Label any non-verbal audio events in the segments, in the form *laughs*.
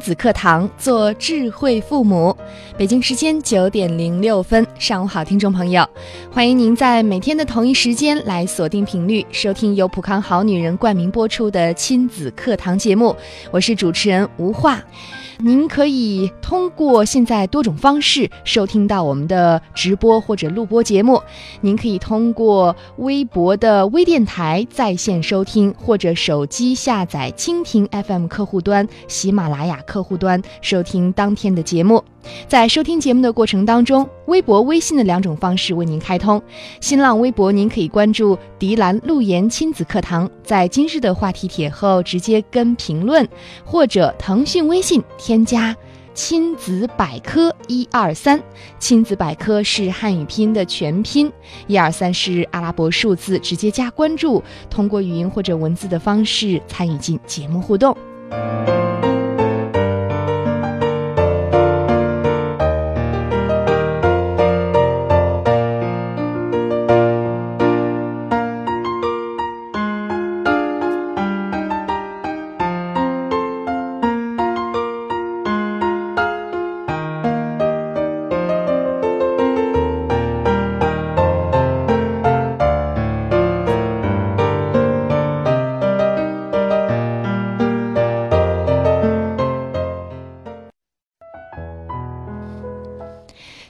子课堂，做智慧父母。北京时间九点零六分，上午好，听众朋友，欢迎您在每天的同一时间来锁定频率，收听由普康好女人冠名播出的亲子课堂节目。我是主持人吴化。您可以通过现在多种方式收听到我们的直播或者录播节目。您可以通过微博的微电台在线收听，或者手机下载蜻蜓 FM 客户端、喜马拉雅客户端收听当天的节目。在收听节目的过程当中，微博、微信的两种方式为您开通。新浪微博，您可以关注“迪兰路言亲子课堂”，在今日的话题帖后直接跟评论，或者腾讯微信添加“亲子百科一二三”。亲子百科是汉语拼音的全拼，一二三是阿拉伯数字，直接加关注，通过语音或者文字的方式参与进节目互动。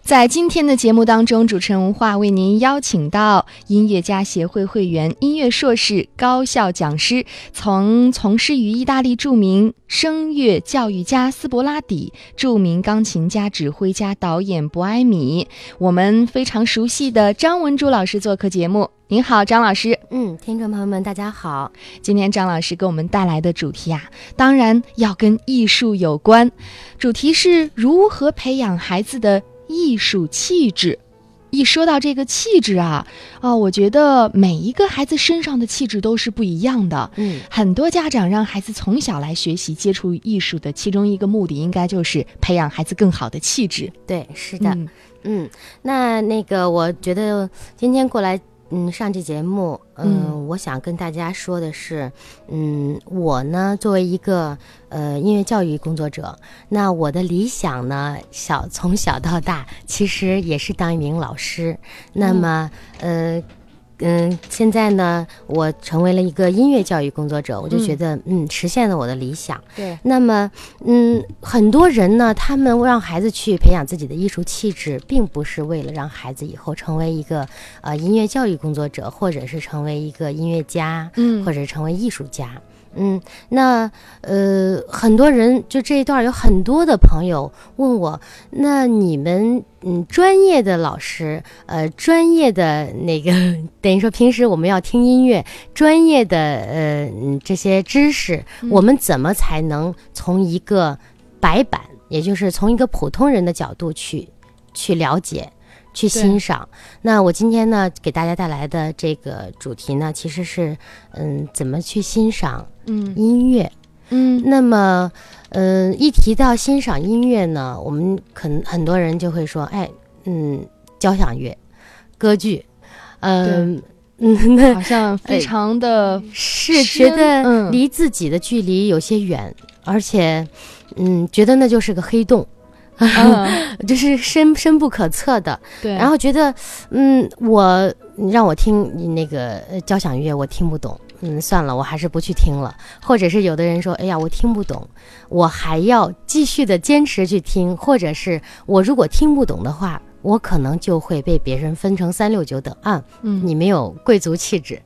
在今天的节目当中，主持人吴化为您邀请到音乐家协会会员、音乐硕士、高校讲师，从从事于意大利著名声乐教育家斯伯拉底、著名钢琴家、指挥家、导演博埃米，我们非常熟悉的张文珠老师做客节目。您好，张老师。嗯，听众朋友们，大家好。今天张老师给我们带来的主题啊，当然要跟艺术有关，主题是如何培养孩子的。艺术气质，一说到这个气质啊，啊，我觉得每一个孩子身上的气质都是不一样的。嗯，很多家长让孩子从小来学习接触艺术的其中一个目的，应该就是培养孩子更好的气质。对，是的，嗯，那那个，我觉得今天过来。嗯，上期节目，嗯，我想跟大家说的是，嗯，我呢作为一个呃音乐教育工作者，那我的理想呢，小从小到大其实也是当一名老师，那么呃。嗯，现在呢，我成为了一个音乐教育工作者，我就觉得，嗯，实现了我的理想。对。那么，嗯，很多人呢，他们让孩子去培养自己的艺术气质，并不是为了让孩子以后成为一个呃音乐教育工作者，或者是成为一个音乐家，嗯，或者成为艺术家。嗯，那呃，很多人就这一段有很多的朋友问我，那你们嗯专业的老师，呃专业的那个 *laughs* 等于说平时我们要听音乐，专业的呃这些知识，我们怎么才能从一个白板，也就是从一个普通人的角度去去了解？去欣赏。那我今天呢，给大家带来的这个主题呢，其实是，嗯，怎么去欣赏，嗯，音乐，嗯。那么，嗯，一提到欣赏音乐呢，我们可能很多人就会说，哎，嗯，交响乐，歌剧，嗯 *laughs* 嗯，好像非常的，是觉得离自己的距离有些远，而且，嗯，觉得那就是个黑洞。*laughs* 就是深深不可测的，对。然后觉得，嗯，我让我听那个交响乐，我听不懂，嗯，算了，我还是不去听了。或者是有的人说，哎呀，我听不懂，我还要继续的坚持去听。或者是我如果听不懂的话，我可能就会被别人分成三六九等啊。嗯，你没有贵族气质，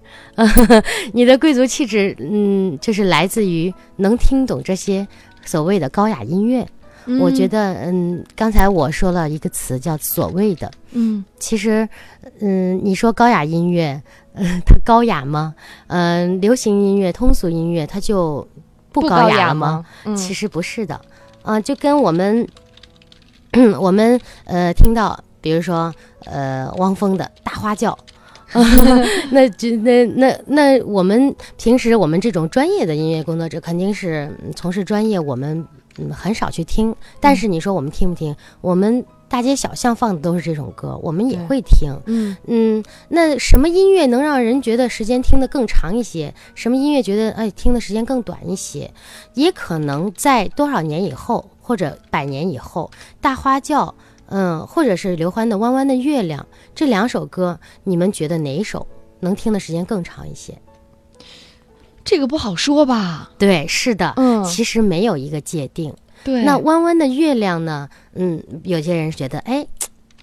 *laughs* 你的贵族气质，嗯，就是来自于能听懂这些所谓的高雅音乐。我觉得，嗯，刚才我说了一个词叫“所谓的”，嗯，其实，嗯，你说高雅音乐，嗯，*laughs* 它高雅吗？嗯，流行音乐、通俗音乐，它就不高雅了吗？嗯其实不是的，啊、就跟我们 *clears throat* 我们呃听到，比如说呃汪峰的大花轿。*laughs* *laughs* 那就那那那我们平时我们这种专业的音乐工作者肯定是嗯从事专业，我们嗯很少去听。但是你说我们听不听？我们大街小巷放的都是这种歌，我们也会听。嗯嗯，那什么音乐能让人觉得时间听得更长一些？什么音乐觉得哎听的时间更短一些？也可能在多少年以后，或者百年以后，《大花轿》嗯，或者是刘欢的《弯弯的月亮》这两首歌，你们觉得哪一首能听的时间更长一些？这个不好说吧？对，是的，嗯，其实没有一个界定。对，那弯弯的月亮呢？嗯，有些人觉得，哎，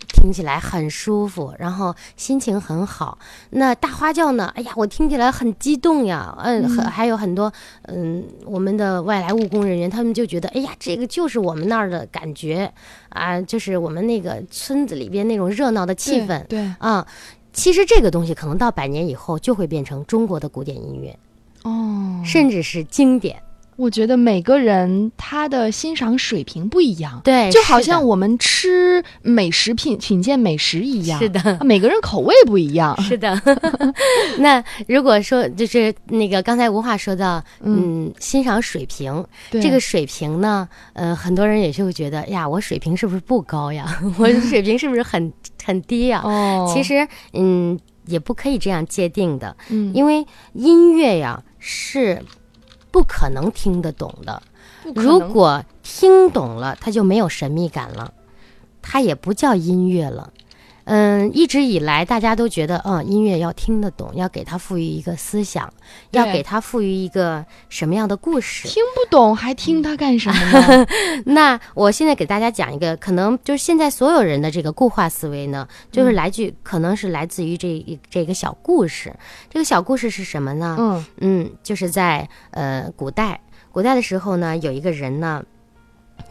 听起来很舒服，然后心情很好。那大花轿呢？哎呀，我听起来很激动呀。嗯，嗯很还有很多，嗯，我们的外来务工人员，他们就觉得，哎呀，这个就是我们那儿的感觉啊，就是我们那个村子里边那种热闹的气氛对，对啊。其实这个东西可能到百年以后就会变成中国的古典音乐，哦，甚至是经典。我觉得每个人他的欣赏水平不一样，对，就好像我们吃美食品品鉴美食一样，是的。啊，每个人口味不一样，是的，*laughs* *laughs* 那如果说就是那个刚才吴话说到，嗯，欣赏水平，对。这个水平呢，呃，很多人也是会觉得呀，我水平是不是不高呀？*laughs* 我的水平是不是很很低呀？哦，其实，嗯，也不可以这样界定的，嗯，因为音乐呀是不可能听得懂的。如果听懂了，它就没有神秘感了，它也不叫音乐了。嗯，一直以来大家都觉得，嗯，音乐要听得懂，要给它赋予一个思想，要给它赋予一个什么样的故事。听不懂还听它干什么呢？*laughs* 那我现在给大家讲一个，可能就是现在所有人的这个固化思维呢，就是来自于，可能是来自于这一这个小故事。这个小故事是什么呢？嗯嗯，就是在呃古代，古代的时候呢，有一个人呢，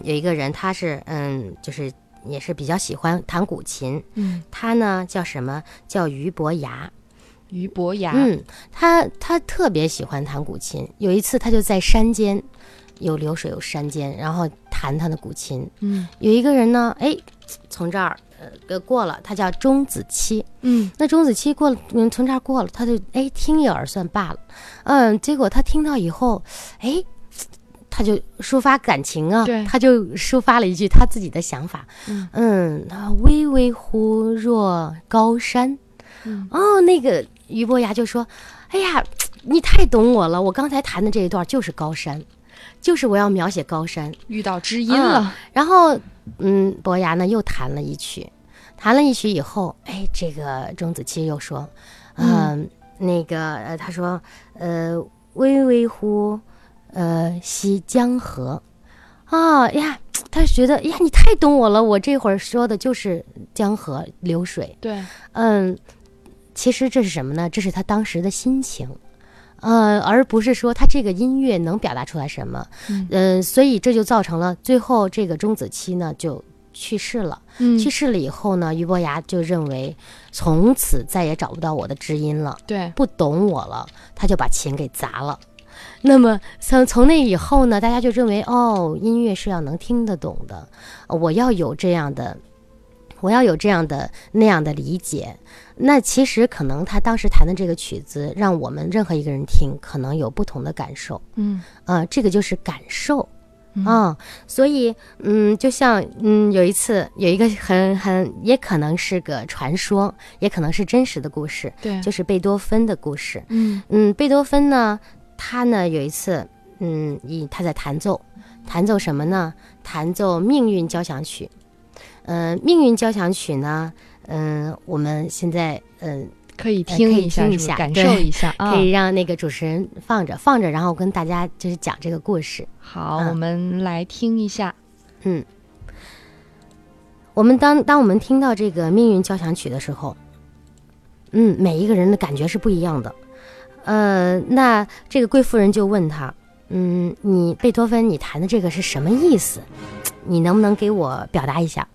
有一个人他是嗯，就是也是比较喜欢弹古琴，嗯，他呢叫什么？叫俞伯牙。俞伯牙，嗯，他他特别喜欢弹古琴。有一次，他就在山间，有流水有山间，然后弹他的古琴。嗯有一个人呢，哎，从这儿呃过了，他叫钟子期。嗯那钟子期过了，嗯，从这儿过了，他就哎听一耳算罢了，嗯，结果他听到以后，哎，他就抒发感情啊，对。他就抒发了一句他自己的想法，嗯。嗯，啊巍巍乎若高山，嗯。哦，那个俞伯牙就说，哎呀，*tsk* 你太懂我了，我刚才弹的这一段就是高山，就是我要描写高山，遇到知音了，然后，嗯，伯牙呢又弹了一曲，弹了一曲以后，哎，这个钟子期又说，嗯、那个呃，他说，呃，巍巍乎，呃，西江河，啊呀，他觉得呀，你太懂我了，我这会儿说的就是江河流水，对，嗯，其实这是什么呢？这是他当时的心情。呃，而不是说他这个音乐能表达出来什么，嗯呃，所以这就造成了最后这个钟子期呢就去世了。嗯去世了以后呢，俞伯牙就认为从此再也找不到我的知音了，对，不懂我了，他就把琴给砸了。那么从从那以后呢，大家就认为哦，音乐是要能听得懂的，呃我要有这样的，我要有这样的那样的理解。那其实可能他当时弹的这个曲子，让我们任何一个人听，可能有不同的感受。嗯啊、这个就是感受嗯啊、所以嗯，就像嗯，有一次有一个很很也可能是个传说，也可能是真实的故事，对，就是贝多芬的故事。嗯嗯，贝多芬呢，他呢有一次，嗯，以他在弹奏，弹奏什么呢？弹奏《命运交响曲》。嗯、命运交响曲》呢，嗯、我们现在嗯、可以呃可以听一下，感受一下啊可。以让那个主持人放着放着，然后跟大家就是讲这个故事。好，嗯我们来听一下。嗯，我们当当我们听到这个《命运交响曲》的时候，嗯，每一个人的感觉是不一样的。呃，那这个贵妇人就问他，嗯，你贝多芬你弹的这个是什么意思？你能不能给我表达一下？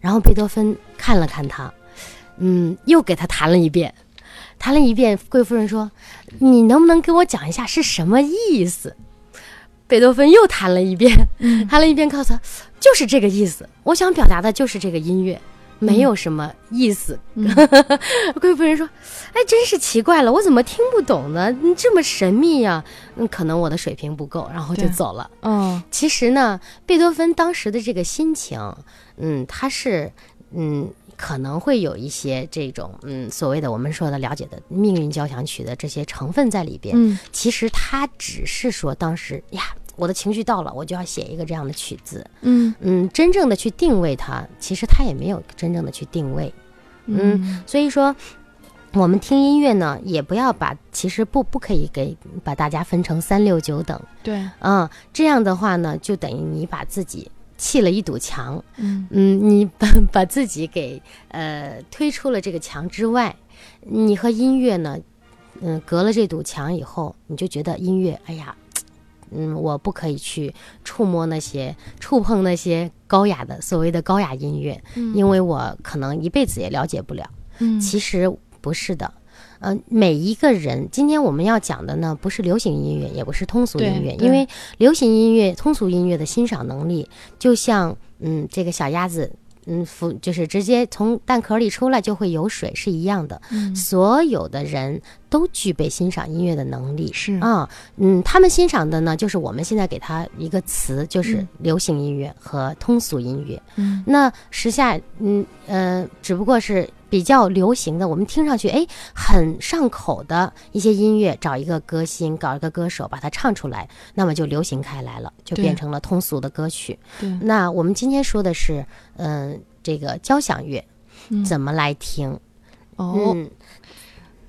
然后贝多芬看了看他，嗯，又给他弹了一遍，弹了一遍。贵夫人说：“你能不能给我讲一下是什么意思？”贝多芬又弹了一遍，弹了一遍，告诉他就是这个意思，我想表达的就是这个音乐。没有什么意思，*laughs* 贵夫人说：“哎，真是奇怪了，我怎么听不懂呢？你这么神秘呀？嗯，可能我的水平不够。”然后就走了。嗯，其实呢，贝多芬当时的这个心情，嗯，他是，嗯，可能会有一些这种，嗯，所谓的我们说的了解的命运交响曲的这些成分在里边。嗯，其实他只是说当时呀。我的情绪到了，我就要写一个这样的曲子。嗯嗯，真正的去定位它，其实它也没有真正的去定位。嗯，所以说，我们听音乐呢，也不要把其实不不可以给把大家分成三六九等。对，嗯，这样的话呢，就等于你把自己砌了一堵墙。嗯嗯，你把把自己给呃推出了这个墙之外，你和音乐呢，嗯，隔了这堵墙以后，你就觉得音乐，哎呀。嗯，我不可以去触摸那些、触碰那些高雅的所谓的高雅音乐，因为我可能一辈子也了解不了。嗯，其实不是的。呃，每一个人，今天我们要讲的呢，不是流行音乐，也不是通俗音乐，因为流行音乐、通俗音乐的欣赏能力，就像嗯，这个小鸭子。嗯，孵就是直接从蛋壳里出来就会有水是一样的。嗯，所有的人都具备欣赏音乐的能力。是啊，嗯，他们欣赏的呢，就是我们现在给他一个词，就是流行音乐和通俗音乐。嗯，那时下，嗯呃，只不过是比较流行的，我们听上去哎很上口的一些音乐，找一个歌星，搞一个歌手把它唱出来，那么就流行开来了，就变成了通俗的歌曲。对，那我们今天说的是，嗯。这个交响乐怎么来听？哦，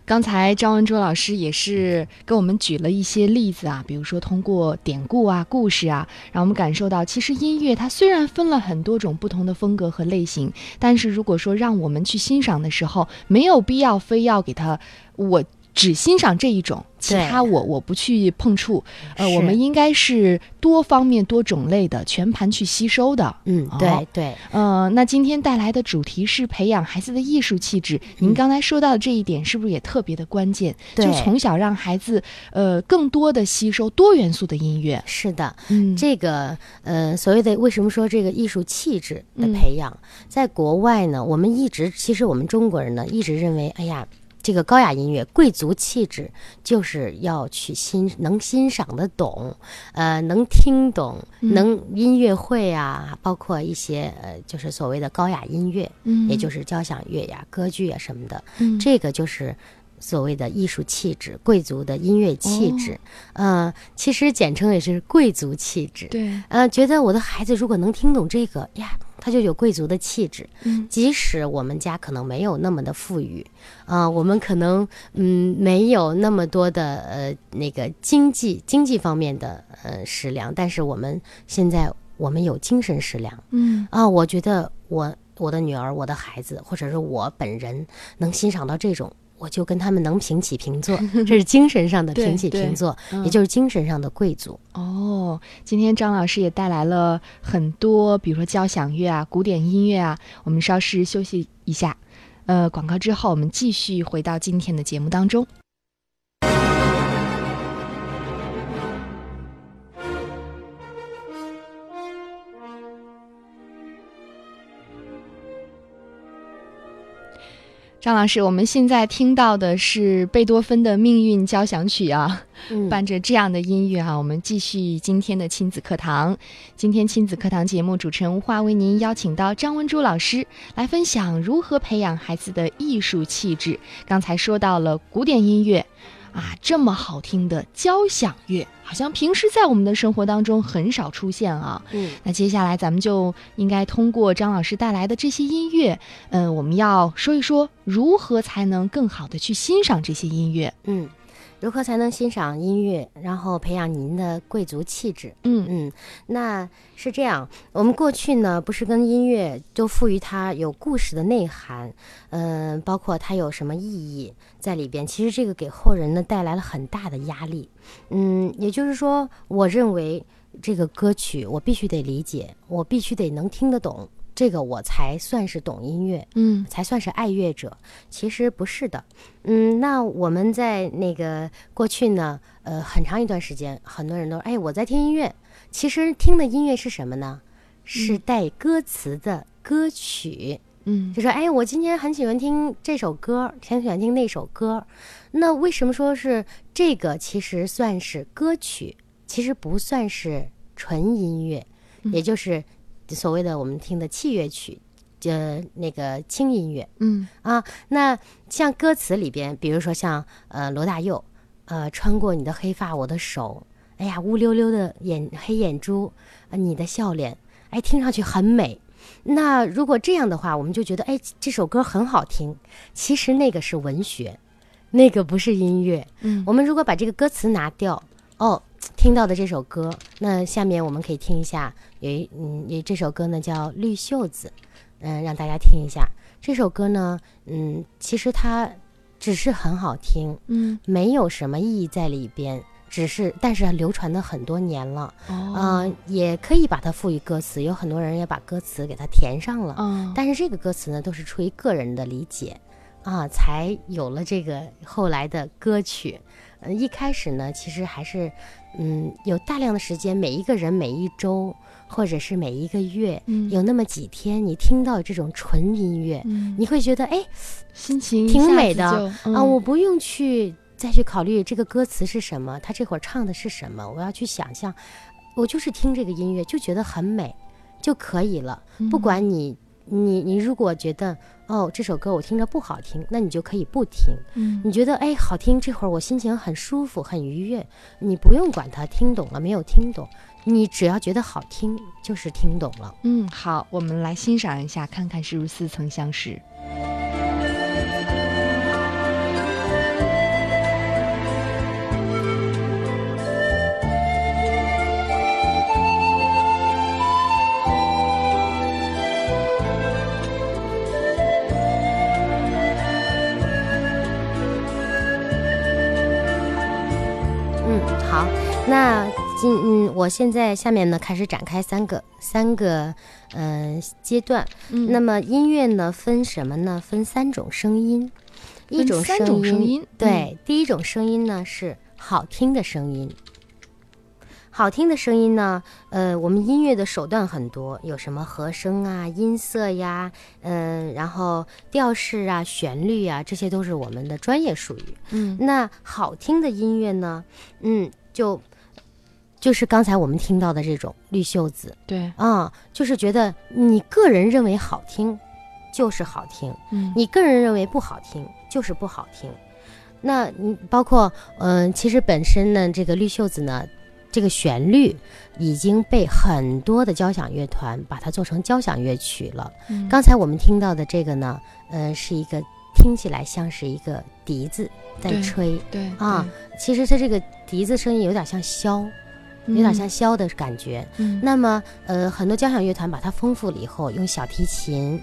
刚才张文卓老师也是给我们举了一些例子啊，比如说通过典故啊、故事啊，让我们感受到，其实音乐它虽然分了很多种不同的风格和类型，但是如果说让我们去欣赏的时候，没有必要非要给它我。只欣赏这一种，其他我我不去碰触。呃，我们应该是多方面、多种类的全盘去吸收的。嗯，对对。呃，那今天带来的主题是培养孩子的艺术气质。您刚才说到的这一点，是不是也特别的关键？就从小让孩子呃更多的吸收多元素的音乐。是的，嗯，这个呃所谓的为什么说这个艺术气质的培养，在国外呢，我们一直其实我们中国人呢一直认为，哎呀。这个高雅音乐、贵族气质，就是要去欣能欣赏得懂，呃，能听懂，能音乐会啊，包括一些呃，就是所谓的高雅音乐，嗯，也就是交响乐呀、歌剧啊什么的，嗯，这个就是所谓的艺术气质、贵族的音乐气质，嗯，其实简称也是贵族气质，对，呃，觉得我的孩子如果能听懂这个呀。他就有贵族的气质，嗯，即使我们家可能没有那么的富裕，啊，我们可能嗯没有那么多的呃那个经济经济方面的呃食粮，但是我们现在我们有精神食粮，嗯。啊，我觉得我我的女儿我的孩子或者是我本人能欣赏到这种。我就跟他们能平起平坐，*laughs* 这是精神上的平起平坐，也就是精神上的贵族。哦，今天张老师也带来了很多，比如说交响乐啊、古典音乐啊。我们稍事休息一下，呃，广告之后我们继续回到今天的节目当中。张老师，我们现在听到的是贝多芬的命运交响曲啊，伴着这样的音乐啊，我们继续今天的亲子课堂。今天亲子课堂节目主持人吴华为您邀请到张文珠老师来分享如何培养孩子的艺术气质。刚才说到了古典音乐。啊，这么好听的交响乐，好像平时在我们的生活当中很少出现啊。嗯，那接下来咱们就应该通过张老师带来的这些音乐，嗯，我们要说一说如何才能更好的去欣赏这些音乐。嗯。如何才能欣赏音乐，然后培养您的贵族气质？嗯嗯，那是这样。我们过去呢，不是跟音乐都赋予它有故事的内涵，嗯，包括它有什么意义在里边。其实这个给后人呢带来了很大的压力。嗯，也就是说，我认为这个歌曲我必须得理解，我必须得能听得懂。这个我才算是懂音乐，嗯才算是爱乐者。其实不是的，嗯，那我们在那个过去呢，呃，很长一段时间，很多人都说，哎，我在听音乐。其实听的音乐是什么呢？是带歌词的歌曲。嗯就说，哎，我今天很喜欢听这首歌，很喜欢听那首歌。那为什么说是这个？其实算是歌曲，其实不算是纯音乐，嗯也就是所谓的我们听的器乐曲，呃，那个轻音乐嗯啊。那像歌词里边，比如说像呃罗大佑，呃，穿过你的黑发，我的手，哎呀，乌溜溜的眼黑眼珠，啊，你的笑脸，哎，听上去很美。那如果这样的话，我们就觉得，哎，这首歌很好听。其实那个是文学，那个不是音乐。嗯我们如果把这个歌词拿掉，哦，听到的这首歌，那下面我们可以听一下，有一嗯，有这首歌呢叫《绿袖子》，嗯、让大家听一下。这首歌呢，嗯，其实它只是很好听，嗯。没有什么意义在里边，只是但是流传的很多年了，哦。嗯、也可以把它赋予歌词，有很多人也把歌词给它填上了。哦但是这个歌词呢，都是出于个人的理解，啊，才有了这个后来的歌曲。嗯，一开始呢，其实还是，嗯，有大量的时间，每一个人每一周或者是每一个月，嗯。有那么几天，你听到这种纯音乐，嗯。你会觉得，哎，心情挺美的嗯啊，我不用去再去考虑这个歌词是什么，他这会儿唱的是什么，我要去想象，我就是听这个音乐就觉得很美就可以了。不嗯管你你你如果觉得哦这首歌我听着不好听，那你就可以不听。嗯你觉得哎好听，这会儿我心情很舒服很愉悦，你不用管它听懂了没有听懂，你只要觉得好听就是听懂了。嗯，好，我们来欣赏一下，看看是不是似曾相识。那今嗯，我现在下面呢开始展开三个三个嗯、呃阶段。嗯那么音乐呢分什么呢？分三种声音，一分种声音嗯对，第一种声音呢是好听的声音。好听的声音呢，呃，我们音乐的手段很多，有什么和声啊、音色呀，嗯、然后调式啊、旋律啊，这些都是我们的专业术语。嗯那好听的音乐呢，嗯，就就是刚才我们听到的这种绿袖子对，啊、就是觉得你个人认为好听，就是好听；嗯你个人认为不好听，就是不好听。那你包括嗯、其实本身呢，这个绿袖子呢，这个旋律已经被很多的交响乐团把它做成交响乐曲了。嗯刚才我们听到的这个呢，呃，是一个听起来像是一个笛子在吹，对啊，其实它这个笛子声音有点像箫，对有点像箫的感觉。嗯那么，呃，很多交响乐团把它丰富了以后，用小提琴，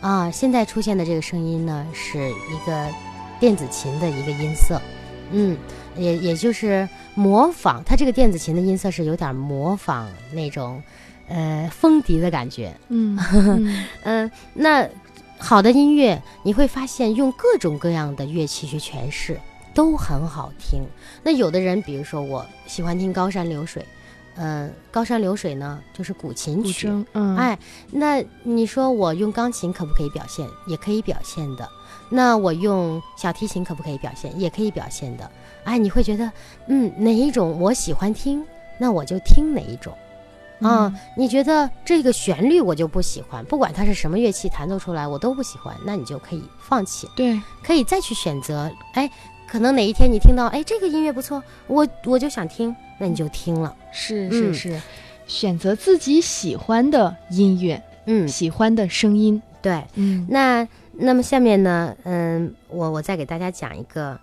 啊，现在出现的这个声音呢，是一个电子琴的一个音色，嗯，也也就是模仿它这个电子琴的音色是有点模仿那种，呃，风笛的感觉。*laughs* 嗯嗯嗯，那好的音乐，你会发现用各种各样的乐器去诠释都很好听。那有的人，比如说我喜欢听高山流水，嗯、高山流水呢就是古琴曲，筝，嗯，哎，那你说我用钢琴可不可以表现？也可以表现的。那我用小提琴可不可以表现？也可以表现的。哎，你会觉得，嗯，哪一种我喜欢听，那我就听哪一种。啊、嗯你觉得这个旋律我就不喜欢，不管它是什么乐器弹奏出来，我都不喜欢，那你就可以放弃，对，可以再去选择。哎，可能哪一天你听到，哎，这个音乐不错，我我就想听，那你就听了。是是嗯是，选择自己喜欢的音乐，嗯，喜欢的声音，对。嗯那那么下面呢，嗯，我我再给大家讲一个，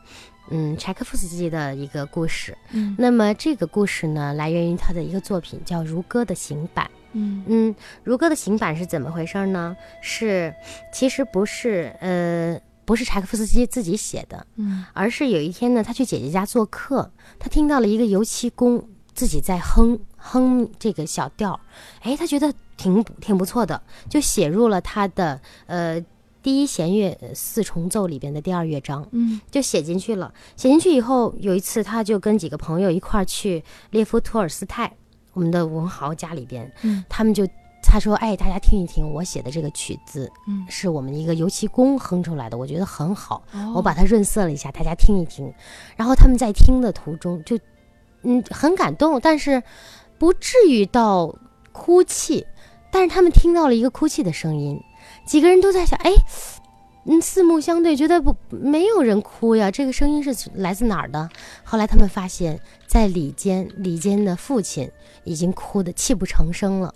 嗯，柴可夫斯基的一个故事。嗯那么这个故事呢，来源于他的一个作品叫《如歌的行板》。嗯嗯，《如歌的行板》是怎么回事呢？是其实不是呃不是柴可夫斯基自己写的，嗯而是有一天呢，他去姐姐家做客，他听到了一个油漆工自己在哼哼这个小调儿，哎，他觉得挺挺不错的，就写入了他的呃第一弦乐呃四重奏里边的第二乐章。嗯就写进去了。写进去以后，有一次他就跟几个朋友一块儿去列夫托尔斯泰我们的文豪家里边，嗯他们就他说：“哎，大家听一听我写的这个曲子，嗯是我们一个油漆工哼出来的，我觉得很好，哦我把它润色了一下，大家听一听。”然后他们在听的途中就嗯很感动，但是不至于到哭泣，但是他们听到了一个哭泣的声音，几个人都在想：“哎。”嗯，四目相对，觉得不没有人哭呀，这个声音是来自哪儿的？后来他们发现，在李坚，李坚的父亲已经哭得泣不成声了。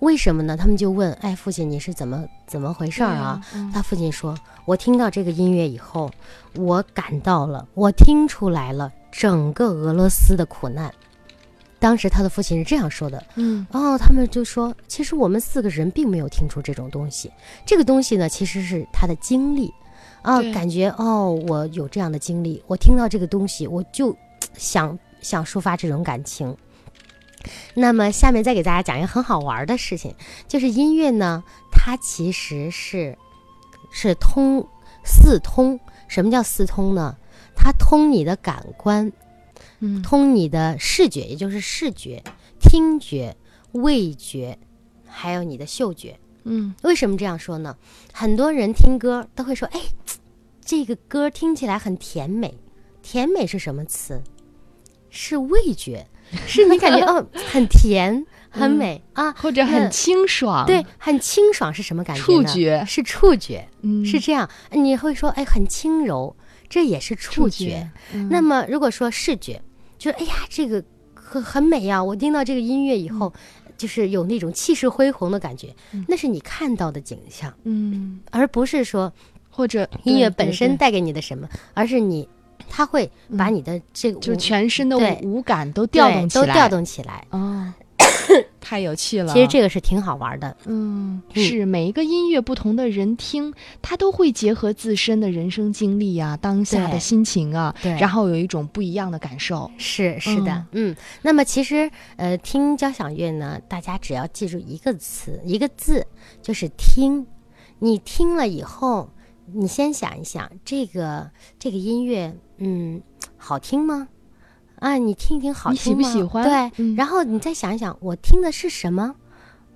为什么呢？他们就问：“哎，父亲，你是怎么怎么回事儿啊？”他父亲说：“我听到这个音乐以后，我感到了，我听出来了整个俄罗斯的苦难。”当时他的父亲是这样说的，嗯哦他们就说，其实我们四个人并没有听出这种东西，这个东西呢，其实是他的经历，啊，感觉哦，我有这样的经历，我听到这个东西，我就想想抒发这种感情。那么下面再给大家讲一个很好玩的事情，就是音乐呢，它其实是是通四通。什么叫四通呢？它通你的感官，嗯通你的视觉，也就是视觉、听觉、味觉，还有你的嗅觉。嗯为什么这样说呢？很多人听歌都会说：“哎，这个歌听起来很甜美。”甜美是什么词？是味觉，是你感觉 *laughs* 哦，很甜，很美、啊。或者很清爽，对，很清爽是什么感觉呢？触觉是触觉，嗯是这样。你会说，哎，很轻柔，这也是触触觉。嗯那么如果说视觉，就是哎呀，这个很很美呀！我听到这个音乐以后，就是有那种气势恢宏的感觉，那是你看到的景象，嗯，而不是说或者音乐本身带给你的什么，而是你，它会把你的这个就是全身的对五感都调动起来，都调动起来。哦，*coughs* 太有趣了。其实这个是挺好玩的，嗯，嗯是每一个音乐不同的人听，他都会结合自身的人生经历啊、当下的心情啊，然后有一种不一样的感受。是是的，嗯。那么其实呃，听交响乐呢，大家只要记住一个词一个字，就是听。你听了以后，你先想一想，这个这个音乐，嗯，好听吗？啊，你听一听好听吗？不喜欢对，嗯然后你再想一想，我听的是什么？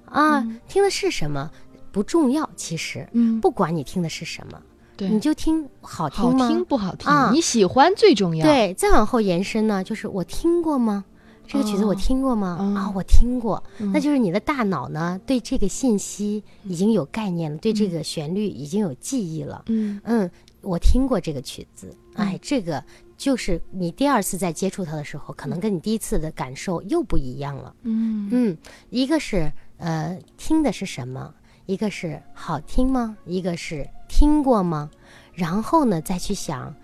啊，嗯听的是什么不重要，其实嗯，不管你听的是什么，对，你就听好听好吗？听不好听，啊你喜欢最重要。，对，再往后延伸呢，就是我听过吗？这个曲子我哦听过吗？嗯啊，我听过，那嗯就是你的大脑呢对这个信息已经有概念了，对这个旋律已经有记忆了。嗯嗯，我听过这个曲子，哎嗯，这个就是你第二次在接触它的时候，可能跟你第一次的感受又不一样了。嗯嗯，一个是呃听的是什么，一个是好听吗？一个是听过吗？然后呢再去想，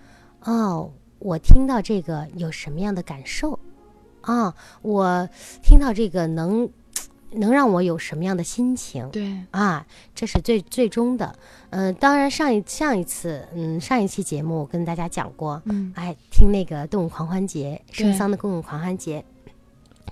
哦，我听到这个有什么样的感受？啊，我听到这个能能让我有什么样的心情？对，啊，这是最最终的。嗯、当然上一上一次，嗯，上一期节目我跟大家讲过，嗯哎，听那个动物狂欢节，圣对桑的动物狂欢节，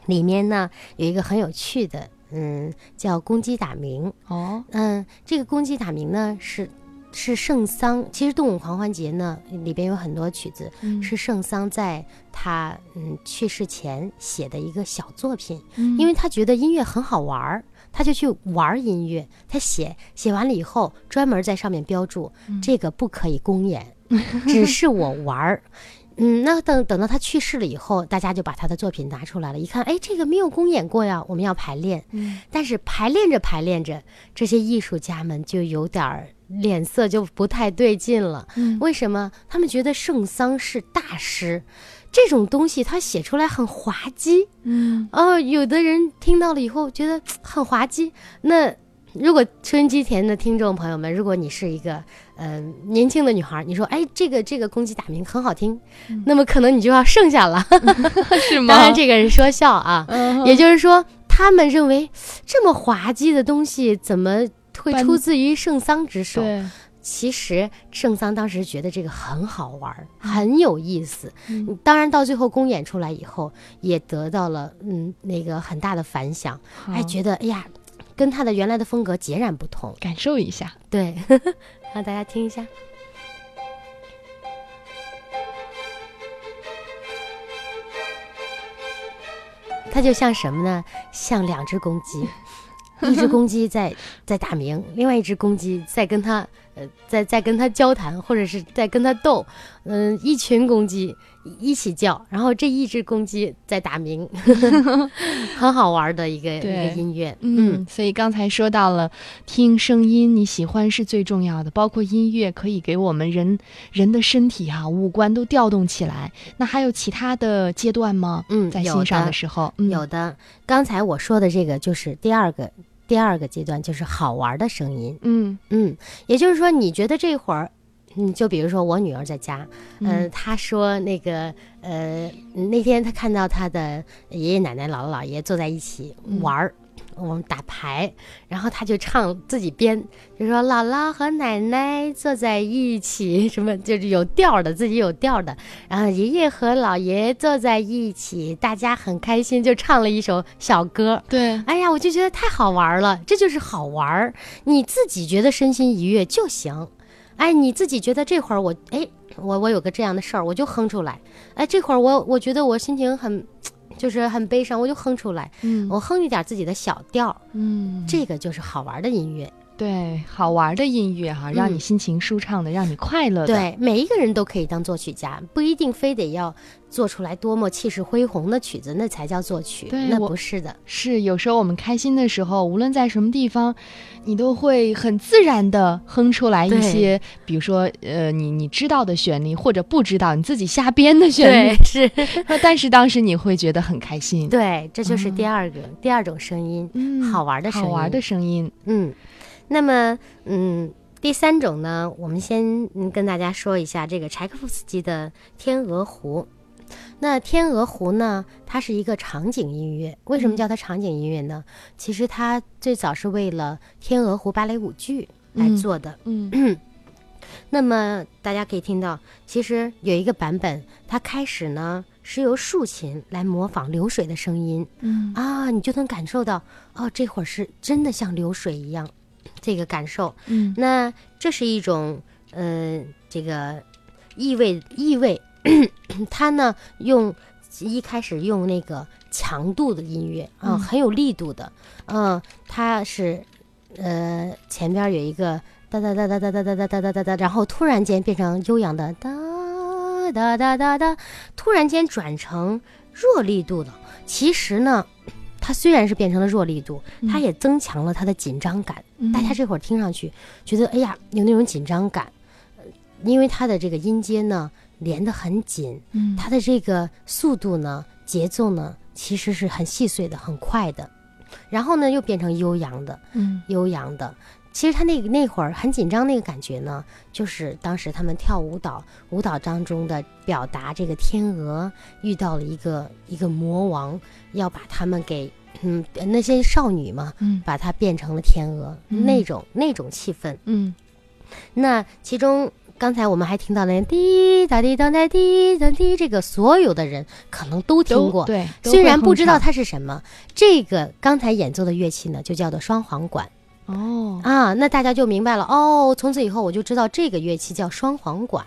里面呢有一个很有趣的，嗯，叫公鸡打鸣。哦，嗯，这个公鸡打鸣呢是是圣桑，其实动物狂欢节呢里边有很多曲子，嗯是圣桑在他嗯去世前写的一个小作品，嗯因为他觉得音乐很好玩儿，他就去玩儿音乐。他写写完了以后，专门在上面标注、嗯这个不可以公演，只是我玩儿。嗯，那等等到他去世了以后，大家就把他的作品拿出来了，一看，哎，这个没有公演过呀，我们要排练。嗯但是排练着排练着，这些艺术家们就有点儿脸色就不太对劲了。嗯为什么？他们觉得圣桑是大师，这种东西他写出来很滑稽。嗯哦，有的人听到了以后觉得很滑稽。那如果收音机前的听众朋友们，如果你是一个嗯、呃年轻的女孩，你说哎这个这个公鸡打鸣很好听，那么可能你就要剩下了。*laughs* 是吗？当然这个是说笑啊，嗯也就是说他们认为这么滑稽的东西怎么会出自于圣桑之手？对，其实圣桑当时觉得这个很好玩儿，很有意思。嗯，当然到最后公演出来以后，也得到了嗯那个很大的反响，还觉得哎呀，跟他的原来的风格截然不同。感受一下，对，让大家听一下。它就像什么呢？像两只公鸡，一只公鸡在 *laughs* 在打鸣，另外一只公鸡在跟它呃在在跟它交谈，或者是在跟它斗。嗯，一群公鸡一起叫，然后这一只公鸡在打鸣，*laughs* *laughs* 很好玩的一个一个音乐。嗯，所以刚才说到了听声音，你喜欢是最重要的，包括音乐可以给我们人人的身体哈五官都调动起来。那还有其他的阶段吗？嗯，在欣赏的时候，有的。刚才我说的这个就是第二个第二个阶段，就是好玩的声音。嗯嗯，也就是说，你觉得这会儿。嗯，就比如说我女儿在家，嗯，她说那个，呃，那天她看到她的爷爷奶奶、姥姥姥爷坐在一起玩儿，我们打牌，然后她就唱自己编，就说姥姥和奶奶坐在一起，什么就是有调的，自己有调的，然后爷爷和姥爷坐在一起，大家很开心，就唱了一首小歌。对，哎呀，我就觉得太好玩了，这就是好玩儿，你自己觉得身心愉悦就行。哎，你自己觉得这会儿我哎，我我有个这样的事儿，我就哼出来。哎，这会儿我我觉得我心情很，*tsk* 就是很悲伤，我就哼出来。嗯，我哼一点自己的小调。嗯，这个就是好玩的音乐。对，好玩的音乐哈，让你心情舒畅的，让你快乐的。对，每一个人都可以当作曲家，不一定非得要做出来多么气势恢宏的曲子，那才叫作曲。对，那不是的。是有时候我们开心的时候，无论在什么地方，你都会很自然的哼出来一些，比如说呃，你你知道的旋律，或者不知道你自己瞎编的旋律。*laughs* 是，但是当时你会觉得很开心。对，这就是第二个第二种声音，嗯，好玩的声音，好玩的声音，嗯。那么，嗯，第三种呢，我们先跟大家说一下这个柴可夫斯基的《天鹅湖》。那《天鹅湖》呢，它是一个场景音乐。为什么叫它场景音乐呢？其实它最早是为了《天鹅湖》芭蕾舞剧来做的。嗯。*clears throat* 那么大家可以听到，其实有一个版本，它开始呢是由竖琴来模仿流水的声音。嗯。啊，你就能感受到，哦，这会儿是真的像流水一样。这个感受，嗯，那这是一种，呃，这个意味意味，它呢用一开始用那个强度的音乐啊，很有力度的，嗯，它是，呃，前边有一个哒哒哒哒哒哒哒哒哒哒哒哒，然后突然间变成悠扬的哒哒哒哒哒，突然间转成弱力度的，其实呢。它虽然是变成了弱力度，它也增强了它的紧张感。大家这会儿听上去觉得，哎呀，有那种紧张感，因为它的这个音阶呢连得很紧，它的这个速度呢、节奏呢，其实是很细碎的、很快的。然后呢，又变成悠扬的，嗯，悠扬的。其实他那个那会儿很紧张那个感觉呢，就是当时他们跳舞蹈，舞蹈当中的表达，这个天鹅遇到了一个一个魔王，要把他们给 *clears throat* 嗯那些少女嘛，嗯，把它变成了天鹅，那种那种气氛，嗯。那其中刚才我们还听到了滴答滴答答滴答滴，这个所有的人可能都听过，对，虽然不知道它是什么。这个刚才演奏的乐器呢，就叫做双簧管。哦啊，那大家就明白了哦。从此以后，我就知道这个乐器叫双簧管。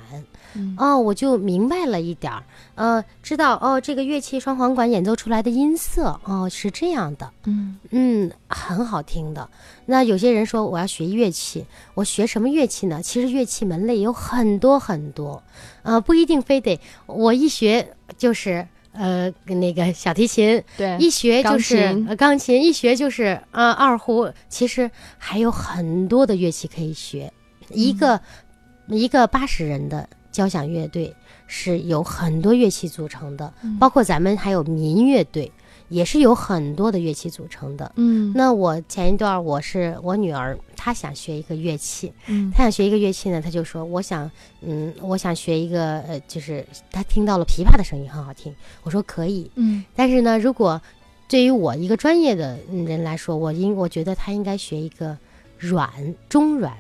哦，我就明白了一点儿。呃，知道哦，这个乐器双簧管演奏出来的音色哦是这样的。嗯嗯，很好听的。那有些人说我要学乐器，我学什么乐器呢？其实乐器门类有很多很多，呃，不一定非得我一学就是。呃，那个小提琴，对，一学就是钢琴，一学就是啊二胡。其实还有很多的乐器可以学。一个一个八十人的交响乐队是有很多乐器组成的，包括咱们还有民乐队。也是有很多的乐器组成的。嗯，那我前一段我是我女儿，她想学一个乐器。嗯，她想学一个乐器呢，她就说我想，嗯，我想学一个，呃，就是她听到了琵琶的声音很好听。我说可以。嗯，但是呢，如果对于我一个专业的人来说，我应我觉得她应该学一个软中软。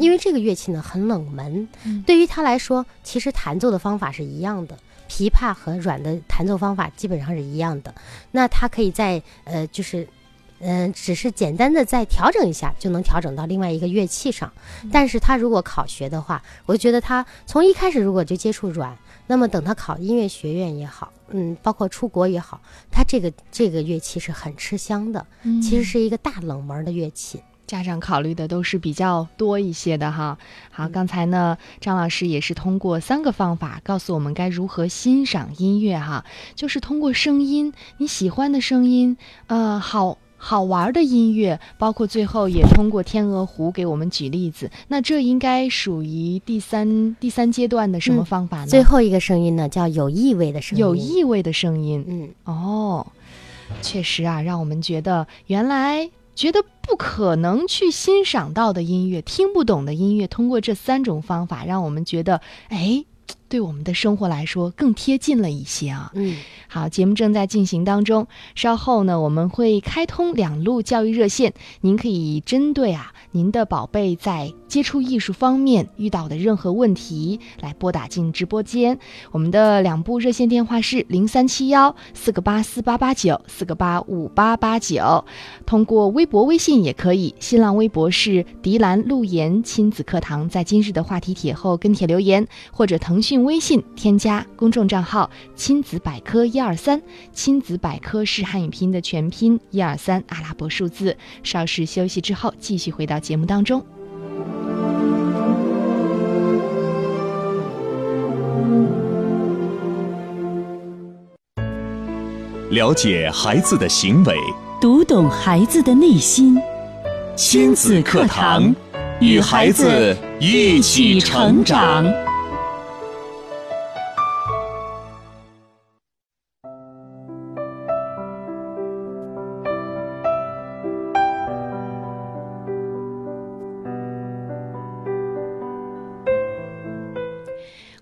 因为这个乐器呢很冷门，嗯对于他来说，其实弹奏的方法是一样的。琵琶和阮的弹奏方法基本上是一样的，那他可以在呃，就是，嗯、只是简单的再调整一下，就能调整到另外一个乐器上。但是他如果考学的话，我就觉得他从一开始如果就接触阮，那么等他考音乐学院也好，嗯，包括出国也好，他这个这个乐器是很吃香的，嗯其实是一个大冷门的乐器。家长考虑的都是比较多一些的哈。好，嗯刚才呢，张老师也是通过三个方法告诉我们该如何欣赏音乐哈，就是通过声音，你喜欢的声音，呃，好。好玩的音乐，包括最后也通过《天鹅湖》给我们举例子，那这应该属于第三第三阶段的什么嗯方法呢？最后一个声音呢，叫有意味的声音。有意味的声音，嗯，哦，确实啊，让我们觉得原来觉得不可能去欣赏到的音乐、听不懂的音乐，通过这三种方法，让我们觉得，哎，对我们的生活来说更贴近了一些啊。嗯，好，节目正在进行当中，稍后呢我们会开通两路教育热线，您可以针对啊您的宝贝在接触艺术方面遇到的任何问题来拨打进直播间。我们的两部热线电话是零三七幺四个八四八八九四个八五八八九，通过微博、微信也可以。新浪微博是迪兰路言亲子课堂，在今日的话题帖后跟帖留言，或者腾讯微信添加公众账号“亲子百科一二三”，亲子百科是汉语拼音的全拼，一二三阿拉伯数字。稍事休息之后，继续回到节目当中。了解孩子的行为，读懂孩子的内心。亲子课堂，与孩子一起成长。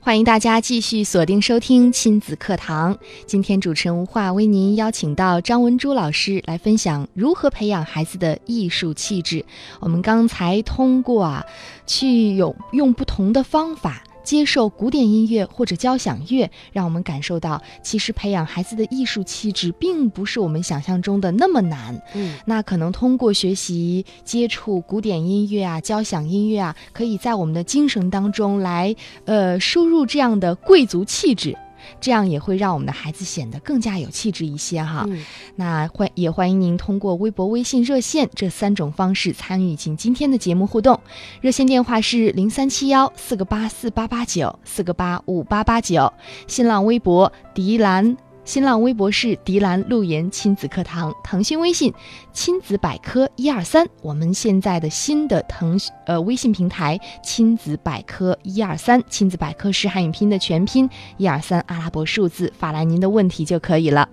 欢迎大家继续锁定收听亲子课堂。今天主持人吴化为您邀请到张文珠老师来分享如何培养孩子的艺术气质。我们刚才通过啊，去有用不同的方法。接受古典音乐或者交响乐，让我们感受到，其实培养孩子的艺术气质，并不是我们想象中的那么难。嗯，那可能通过学习、接触古典音乐啊、交响音乐啊，可以在我们的精神当中来，呃，输入这样的贵族气质，这样也会让我们的孩子显得更加有气质一些哈。嗯那欢也欢迎您通过微博、微信、热线这三种方式参与进今天的节目互动。热线电话是零三七幺四个八四八八九四个八五八八九，新浪微博迪兰。新浪微博是迪兰路言亲子课堂，腾讯微信亲子百科一二三，我们现在的新的腾呃微信平台亲子百科一二三，亲子百科是汉语拼的全拼，一二三阿拉伯数字，发来您的问题就可以了。